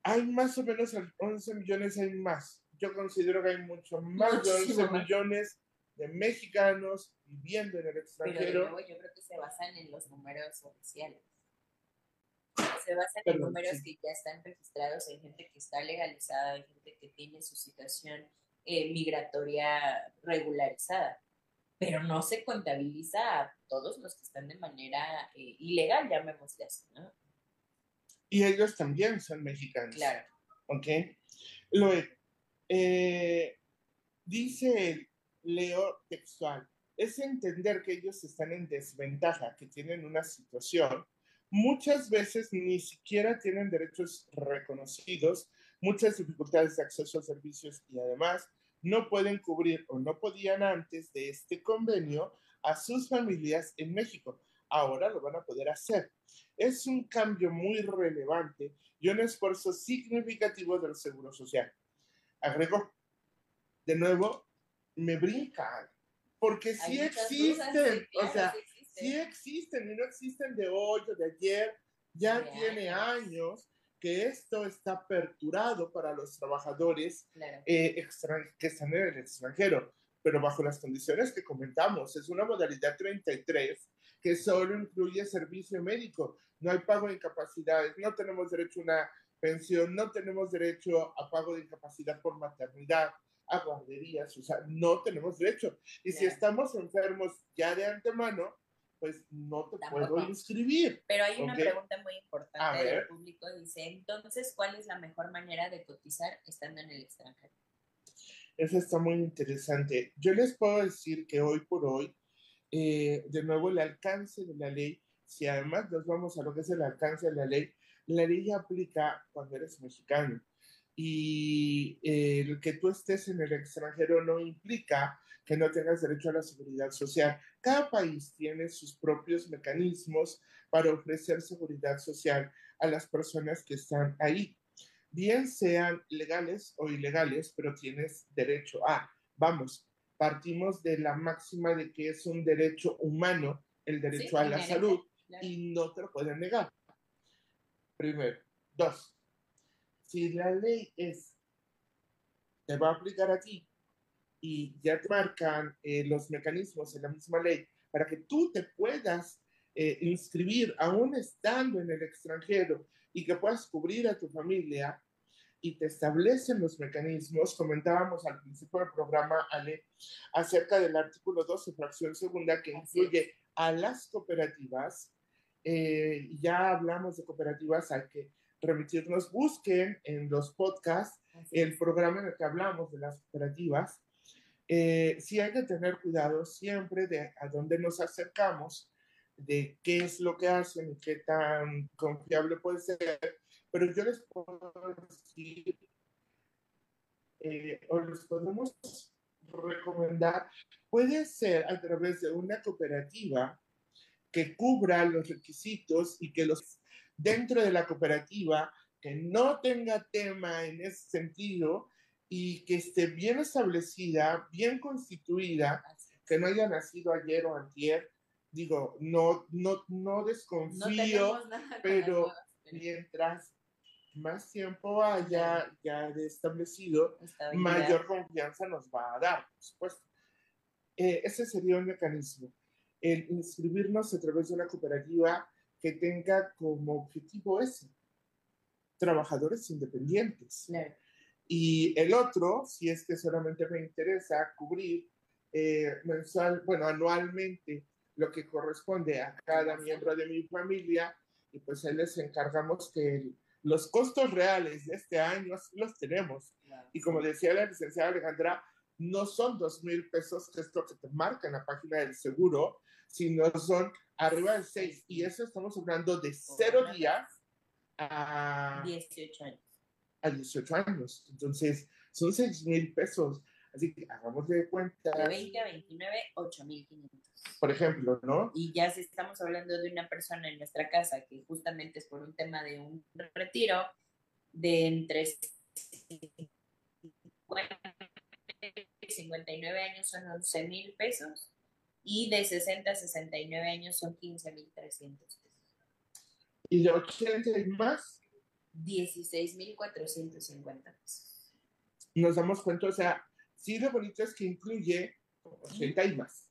hay más o menos 11 millones, hay más. Yo considero que hay mucho más de 11 Muchísimo más. millones de mexicanos viviendo en el Pero de extranjero. nuevo yo creo que se basan en los números oficiales. Se basan en números sí. que ya están registrados, hay gente que está legalizada, hay gente que tiene su situación eh, migratoria regularizada, pero no se contabiliza a todos los que están de manera eh, ilegal, llamémosle así, ¿no? Y ellos también son mexicanos. Claro. ¿Ok? Luego, eh, dice Leo textual, es entender que ellos están en desventaja, que tienen una situación, muchas veces ni siquiera tienen derechos reconocidos, muchas dificultades de acceso a servicios y además no pueden cubrir o no podían antes de este convenio a sus familias en México. Ahora lo van a poder hacer. Es un cambio muy relevante y un esfuerzo significativo del Seguro Social. Agregó, de nuevo, me brinca, porque sí existen, o sea, existen. sí existen y no existen de hoy o de ayer, ya De tiene años. años que esto está aperturado para los trabajadores Claro. eh, que están en el extranjero, pero bajo las condiciones que comentamos. Es una modalidad 33 que solo incluye servicio médico. No hay pago de incapacidades, no tenemos derecho a una pensión, no tenemos derecho a pago de incapacidad por maternidad, a guarderías, o sea, no tenemos derecho. Y si estamos enfermos ya de antemano, pues no te Tampoco. puedo inscribir. Pero hay una pregunta muy importante del público. Dice, entonces, ¿cuál es la mejor manera de cotizar estando en el extranjero? Eso está muy interesante. Yo les puedo decir que hoy por hoy, eh, de nuevo, el alcance de la ley, si además nos vamos a lo que es el alcance de la ley, la ley aplica cuando eres mexicano. Y eh, el que tú estés en el extranjero no implica que no tengas derecho a la seguridad social. Cada país tiene sus propios mecanismos para ofrecer seguridad social a las personas que están ahí bien sean legales o ilegales, pero tienes derecho a. Vamos, partimos de la máxima de que es un derecho humano el derecho Sí, a la salud claro. y no te lo pueden negar. Primero. Dos, si la ley es, te va a aplicar a ti y ya te marcan eh, los mecanismos en la misma ley para que tú te puedas eh, inscribir aún estando en el extranjero y que puedas cubrir a tu familia y te establecen los mecanismos. Comentábamos al principio del programa, Ale, acerca del artículo 12, fracción segunda, que incluye a las cooperativas. Eh, ya hablamos de cooperativas, hay que remitirnos, busquen en los podcasts el programa en el que hablamos de las cooperativas. Eh, sí hay que tener cuidado siempre de a dónde nos acercamos, de qué es lo que hacen y qué tan confiable puede ser, pero yo les puedo decir, eh, o les podemos recomendar, puede ser a través de una cooperativa que cubra los requisitos y que los dentro de la cooperativa que no tenga tema en ese sentido y que esté bien establecida, bien constituida, que no haya nacido ayer o antier. Digo, no, no, no desconfío, pero mientras más tiempo haya ya establecido, mayor confianza nos va a dar, por supuesto. Eh, ese sería un mecanismo. El inscribirnos a través de una cooperativa que tenga como objetivo ese, trabajadores independientes. Y el otro, si es que solamente me interesa cubrir eh, mensual, bueno, anualmente lo que corresponde a cada miembro de mi familia, y pues ahí les encargamos que los costos reales de este año los tenemos. Y como decía la licenciada Alejandra, no son dos mil pesos, que es lo que te marca en la página del seguro, sino son arriba de seis. Y eso estamos hablando de cero días a 18 años. A 18 años. Entonces, son seis mil pesos. Así que hagamos de cuenta. De 20 a 29, 8.500. Por ejemplo, ¿no? Y ya si estamos hablando de una persona en nuestra casa que justamente es por un tema de un retiro de entre 59 años son 11 mil pesos y de 60 a 69 años son 15 mil 300 pesos. ¿Y de 80 y más? 16 mil 450 pesos. Nos damos cuenta, o sea, sí lo bonito es que incluye 80 y más,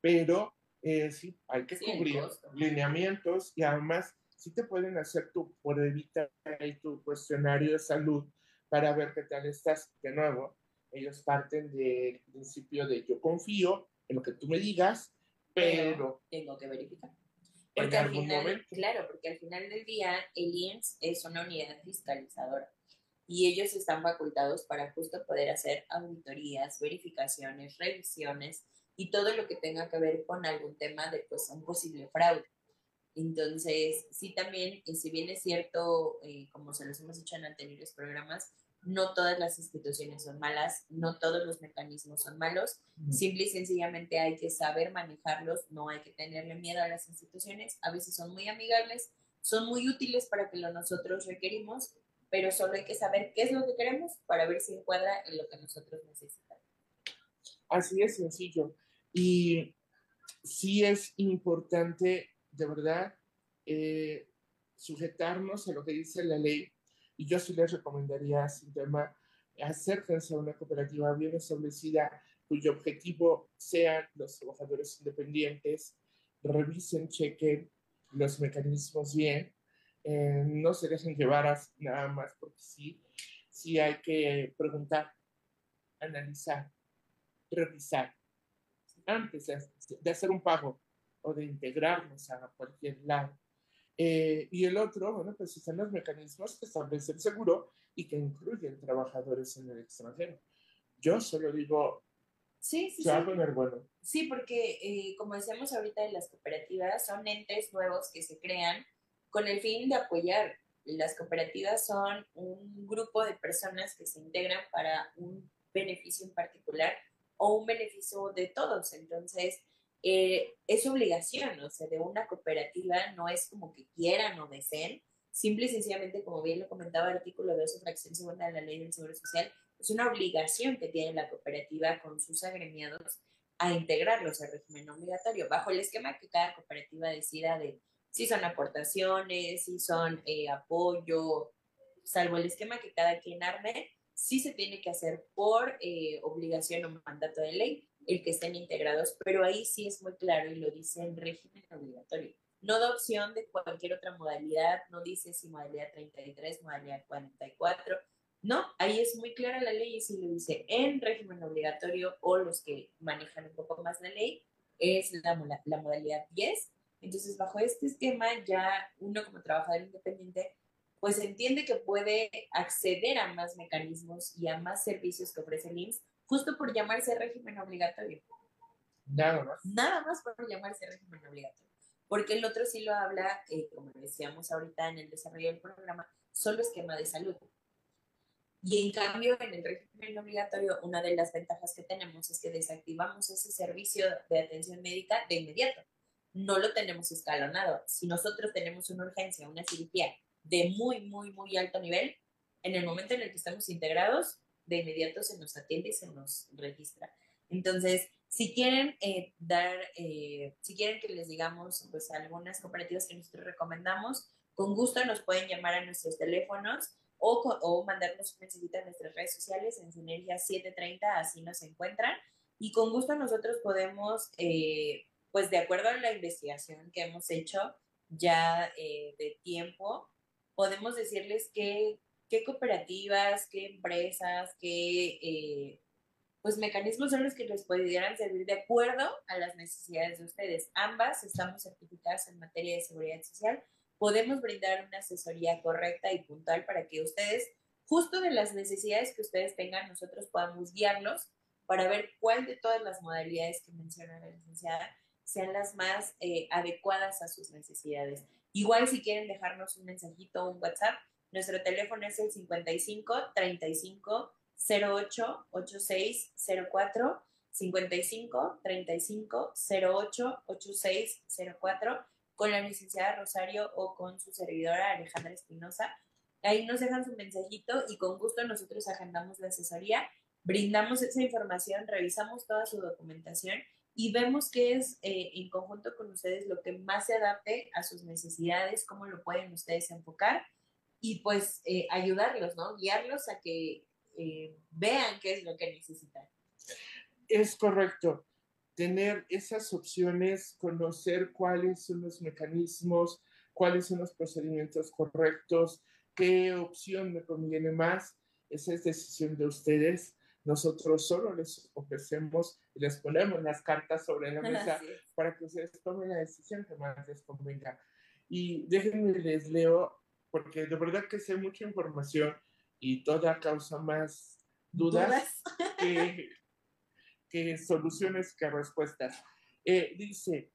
pero eh, sí, hay que cubrir lineamientos y además sí te pueden hacer tu pruebita y tu cuestionario de salud para ver qué tal estás. De nuevo, ellos parten del principio de yo confío en lo que tú me digas, pero, tengo que verificar. Porque al final, claro, porque al final del día el IMSS es una unidad fiscalizadora y ellos están facultados para justo poder hacer auditorías, verificaciones, revisiones y todo lo que tenga que ver con algún tema de pues un posible fraude. Entonces, sí también, y si bien es cierto, eh, como se los hemos dicho en anteriores programas, no todas las instituciones son malas, no todos los mecanismos son malos, simple y sencillamente hay que saber manejarlos, no hay que tenerle miedo a las instituciones, a veces son muy amigables, son muy útiles para que lo nosotros requerimos, pero solo hay que saber qué es lo que queremos para ver si encuadra en lo que nosotros necesitamos. Así es sencillo. Y sí es importante, de verdad, eh, sujetarnos a lo que dice la ley y yo sí les recomendaría, sin tema, acérquense a una cooperativa bien establecida cuyo objetivo sean los trabajadores independientes, revisen, chequen los mecanismos bien, eh, no se dejen llevar nada más porque sí, sí hay que preguntar, analizar, revisar antes de hacer un pago o de integrarnos a cualquier lado. Eh, y el otro, bueno, pues están los mecanismos que establecen seguro y que incluyen trabajadores en el extranjero. Yo solo digo, sí, sí, se va a poner bueno. Sí, porque eh, como decíamos ahorita, las cooperativas son entes nuevos que se crean con el fin de apoyar. Las cooperativas son un grupo de personas que se integran para un beneficio en particular o un beneficio de todos. Entonces, eh, es obligación, o sea, de una cooperativa no es como que quieran o deseen, simple y sencillamente, como bien lo comentaba el artículo 12, fracción segunda de la ley del Seguro Social, es una obligación que tiene la cooperativa con sus agremiados a integrarlos al régimen obligatorio, bajo el esquema que cada cooperativa decida de si son aportaciones, si son eh, apoyo, salvo el esquema que cada quien arme, sí se tiene que hacer por eh, obligación o mandato de ley el que estén integrados, pero ahí sí es muy claro y lo dice en régimen obligatorio. No da opción de cualquier otra modalidad, no dice si modalidad 33, modalidad 44. No, ahí es muy clara la ley y sí lo dice en régimen obligatorio o los que manejan un poco más la ley, es la, la modalidad 10. Entonces, bajo este esquema, ya uno como trabajador independiente pues entiende que puede acceder a más mecanismos y a más servicios que ofrece el IMSS justo por llamarse régimen obligatorio. Nada más. Nada más por llamarse régimen obligatorio. Porque el otro sí lo habla, eh, como decíamos ahorita en el desarrollo del programa, solo esquema de salud. Y en cambio, en el régimen obligatorio, una de las ventajas que tenemos es que desactivamos ese servicio de atención médica de inmediato. No lo tenemos escalonado. Si nosotros tenemos una urgencia, una cirugía de muy, muy, muy alto nivel, en el momento en el que estamos integrados, de inmediato se nos atiende y se nos registra. Entonces, si quieren eh, dar, eh, si quieren que les digamos pues algunas cooperativas que nosotros recomendamos, con gusto nos pueden llamar a nuestros teléfonos o, o mandarnos un mensajito en nuestras redes sociales en Sinergia 730, así nos encuentran. Y con gusto nosotros podemos, eh, pues de acuerdo a la investigación que hemos hecho ya de tiempo, podemos decirles qué, qué cooperativas, qué empresas, qué pues mecanismos son los que les pudieran servir de acuerdo a las necesidades de ustedes. Ambas estamos certificadas en materia de seguridad social. Podemos brindar una asesoría correcta y puntual para que ustedes, justo de las necesidades que ustedes tengan, nosotros podamos guiarlos para ver cuál de todas las modalidades que menciona la licenciada sean las más eh, adecuadas a sus necesidades. Igual si quieren dejarnos un mensajito o un WhatsApp, nuestro teléfono es el 55 35 08 8604 55 35 08 8604 con la licenciada Rosario o con su servidora Alejandra Espinosa. Ahí nos dejan su mensajito y con gusto nosotros agendamos la asesoría, brindamos esa información, revisamos toda su documentación y vemos qué es eh, en conjunto con ustedes lo que más se adapte a sus necesidades, cómo lo pueden ustedes enfocar y pues eh, ayudarlos, ¿no? Guiarlos a que eh, vean qué es lo que necesitan. Es correcto. Tener esas opciones, conocer cuáles son los mecanismos, cuáles son los procedimientos correctos, qué opción me conviene más, esa es decisión de ustedes. Nosotros solo les ofrecemos y les ponemos las cartas sobre la mesa para que ustedes tomen la decisión que más les convenga. Y déjenme les leo, porque de verdad que sé mucha información y toda causa más dudas, Que, soluciones que respuestas. Eh, dice,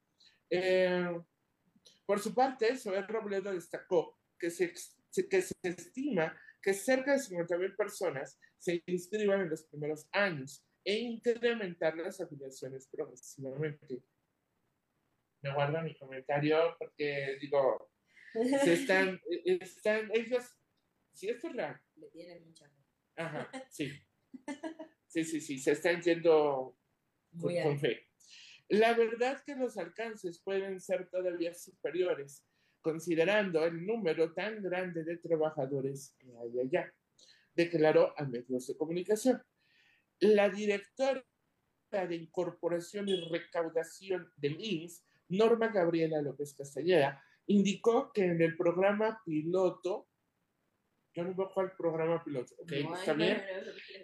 eh, por su parte, Sober Robledo destacó que se, que se estima que cerca de 50.000 personas se inscriban en los primeros años e incrementar las afiliaciones progresivamente. Me guardo mi comentario porque digo, se están, e, están ellos, si esto es real, le tienen mucha Ajá, sí. Sí, sí, sí, se están yendo con, fe. La verdad que los alcances pueden ser todavía superiores, considerando el número tan grande de trabajadores que hay allá, declaró a medios de comunicación. La directora de Incorporación y Recaudación del INS, Norma Gabriela López Castellera, indicó que en el programa piloto yo no veo cuál programa piloto. Ok, está bien.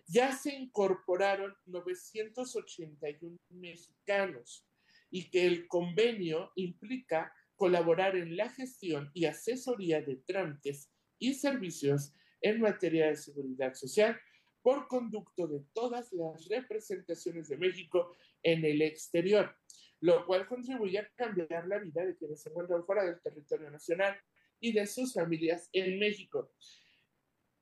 ya se incorporaron 981 mexicanos y que el convenio implica colaborar en la gestión y asesoría de trámites y servicios en materia de seguridad social por conducto de todas las representaciones de México en el exterior, lo cual contribuye a cambiar la vida de quienes se encuentran fuera del territorio nacional y de sus familias en México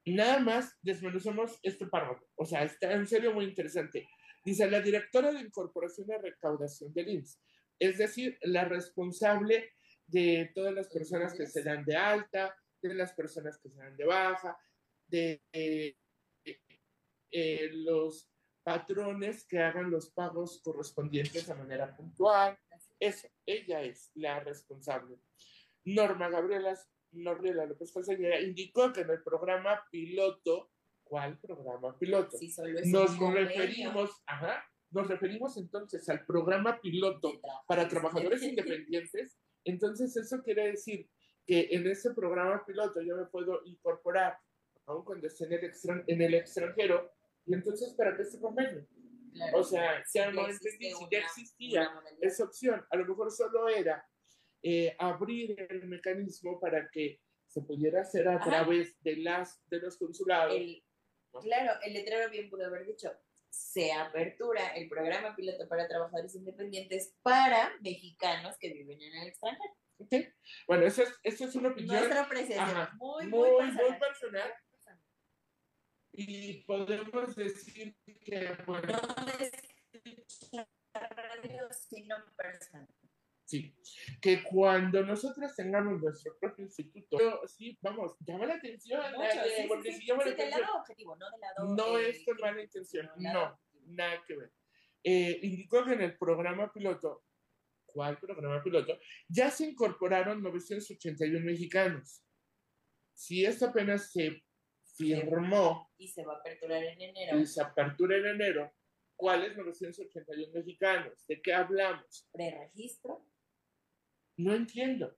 nada más desmenuzamos este párrafo. O sea, está en serio muy interesante. Dice la directora de Incorporación de Recaudación del IMSS, es decir, la responsable de todas las personas que se dan de alta, de las personas que se dan de baja, de eh, eh, los patrones que hagan los pagos correspondientes de manera puntual. Eso, ella es la responsable. Norma Gabriela Gabriela López Castañeda indicó que en el programa piloto, ¿cuál programa piloto? nos referimos, ajá, nos referimos entonces al programa piloto para trabajadores independientes. Entonces eso quiere decir que en ese programa piloto yo me puedo incorporar, aun cuando esté en el, en el extranjero, y entonces para qué se convenio. o sea, ya no entendí si ya existía esa opción. A lo mejor solo era eh, abrir el mecanismo para que se pudiera hacer a través de, las, de los consulados. Claro, el letrero bien pudo haber dicho, se apertura el programa piloto para trabajadores independientes para mexicanos que viven en el extranjero. Bueno, eso es, eso es una opinión. Nuestra presencia, muy, muy, muy, personal. muy personal. Y podemos decir que, bueno. No es radio, sino personal. Sí, que cuando nosotros tengamos nuestro propio instituto, sí, vamos, llama la atención, Mucho, sí, porque sí. si llama la atención, lado objetivo, no del lado. no eh, es con mala intención, lado no, nada que ver. Eh, indicó que en el programa piloto, ¿cuál programa piloto? Ya se incorporaron 981 mexicanos. Si esto apenas se firmó Y se va a aperturar en enero. y se apertura en enero, ¿cuáles 981 mexicanos? ¿De qué hablamos? Preregistro. No entiendo.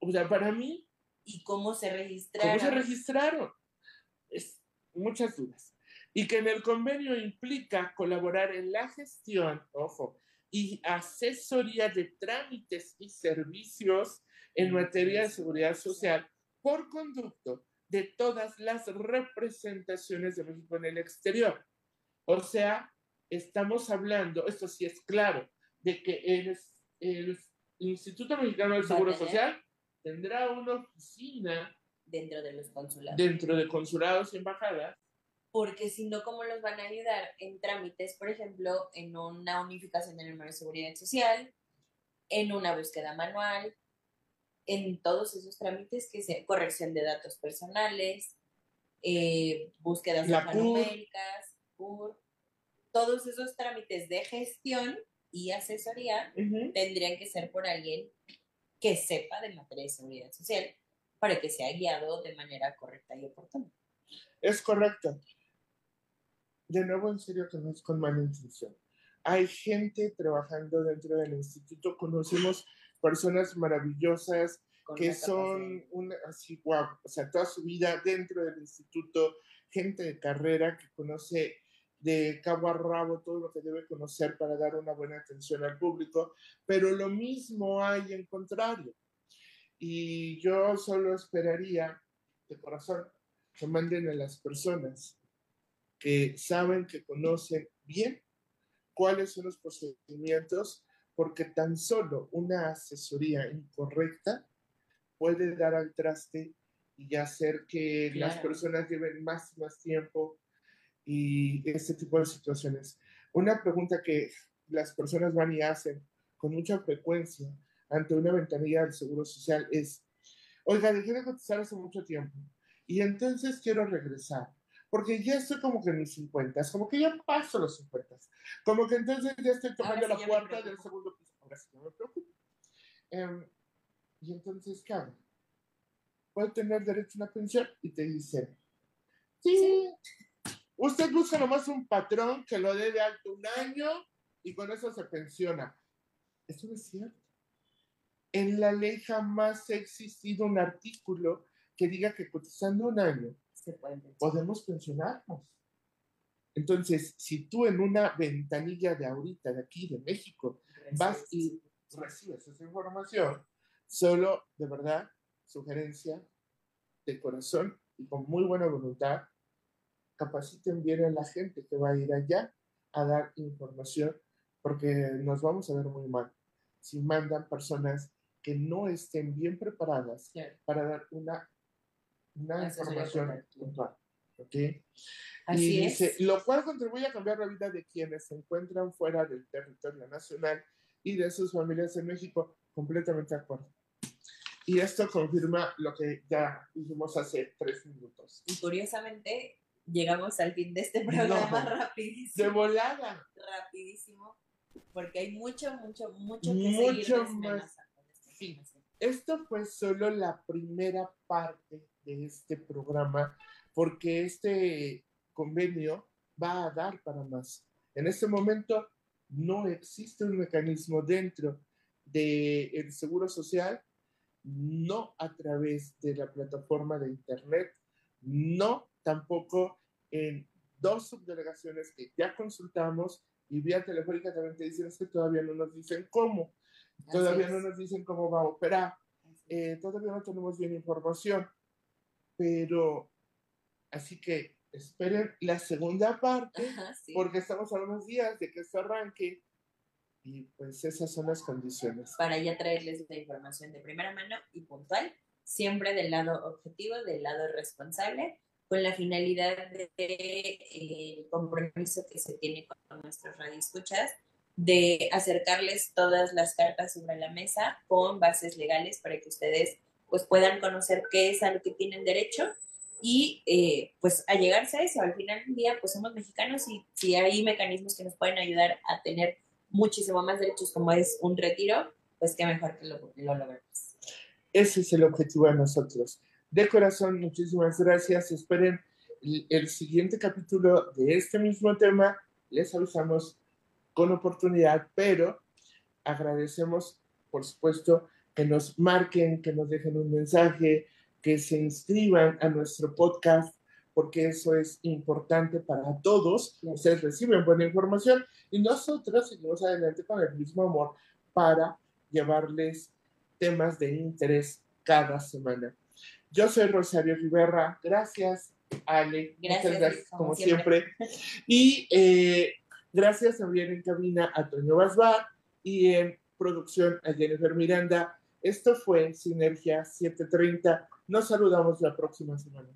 O sea, para mí, ¿Y cómo se registraron? ¿cómo se registraron? Es, muchas dudas. Y que en el convenio implica colaborar en la gestión, ojo, y asesoría de trámites y servicios en materia de seguridad social por conducto de todas las representaciones de México en el exterior. O sea, estamos hablando, esto sí es claro, de que el, el Instituto Mexicano del Seguro Social tendrá una oficina Dentro de los consulados. dentro de consulados y embajadas. Porque si no, ¿cómo los van a ayudar en trámites, por ejemplo, en una unificación del número de seguridad social, en una búsqueda manual, en todos esos trámites que se corrección de datos personales, eh, búsquedas alfanuméricas, CUR, todos esos trámites de gestión y asesoría tendrían que ser por alguien que sepa de materia de seguridad social para que sea guiado de manera correcta y oportuna. Es correcto. De nuevo, en serio, que no es con mala intención. Hay gente trabajando dentro del instituto, conocemos personas maravillosas con que son una, así, guau, o sea, toda su vida dentro del instituto, gente de carrera que conoce de cabo a rabo todo lo que debe conocer para dar una buena atención al público, pero lo mismo hay en contrario. Y yo solo esperaría, de corazón, que manden a las personas que saben, que conocen bien cuáles son los procedimientos, porque tan solo una asesoría incorrecta puede dar al traste y hacer que las Claro. personas lleven más y más tiempo y este tipo de situaciones. Una pregunta que las personas van y hacen con mucha frecuencia ante una ventanilla del Seguro Social es, oiga, dejé de cotizar hace mucho tiempo y entonces quiero regresar, porque ya estoy como que en mis 50, como que ya paso los 50, como que entonces ya estoy sí la puerta del segundo piso, ahora sí no me preocupo. Em, y entonces, ¿qué hago? Puedo tener derecho a una pensión y te dicen, sí, usted busca nomás un patrón que lo dé de alto un año y con eso se pensiona. Eso no es cierto. En la ley jamás ha existido un artículo que diga que cotizando un año Se pueden pensar. podemos pensionarnos. Entonces, si tú en una ventanilla de ahorita, de aquí, de México, vas y recibes esa información, solo, de verdad, sugerencia de corazón y con muy buena voluntad, capaciten bien a la gente que va a ir allá a dar información, porque nos vamos a ver muy mal si mandan personas que no estén bien preparadas Claro. para dar una, una información puntual. ¿ok? Así y es. dice, lo cual contribuye a cambiar la vida de quienes se encuentran fuera del territorio nacional y de sus familias en México. Completamente de acuerdo. Y esto confirma lo que ya dijimos hace tres minutos. Y curiosamente, llegamos al fin de este programa No. rapidísimo. De volada. rapidísimo, porque hay mucho, mucho, mucho que Mucho seguir más. Sí. Esto fue solo la primera parte de este programa, porque este convenio va a dar para más. En este momento no existe un mecanismo dentro del Seguro Social, no a través de la plataforma de Internet, no tampoco en dos subdelegaciones que ya consultamos y vía telefónica también te dicen es que todavía no nos dicen cómo, todavía no nos dicen cómo va a operar eh, todavía no tenemos bien información, pero así que esperen la segunda parte Ajá, sí. porque estamos a unos días de que esto arranque y pues esas son las condiciones. Para ya traerles la información de primera mano y puntual, siempre del lado objetivo, del lado responsable, con la finalidad de eh, compromiso que se tiene con nuestros radioescuchas de acercarles todas las cartas sobre la mesa con bases legales para que ustedes pues puedan conocer qué es a lo que tienen derecho y eh, pues a llegarse a eso. Al final del día pues somos mexicanos y si hay mecanismos que nos pueden ayudar a tener muchísimo más derechos como es un retiro, pues qué mejor que lo, lo logremos. Ese es el objetivo de nosotros. De corazón, muchísimas gracias. Esperen el, el siguiente capítulo de este mismo tema. Les avisamos con oportunidad, pero agradecemos, por supuesto, que nos marquen, que nos dejen un mensaje, que se inscriban a nuestro podcast, porque eso es importante para todos. Ustedes reciben buena información y nosotros seguimos adelante con el mismo amor para llevarles temas de interés cada semana. Yo soy Rosario Rivera. Gracias, Ale. Gracias, Muchas gracias, como como, siempre. siempre. Y eh, gracias también en cabina a Toño Basbar y en producción a Jennifer Miranda. Esto fue Sinergia 730. Nos saludamos la próxima semana.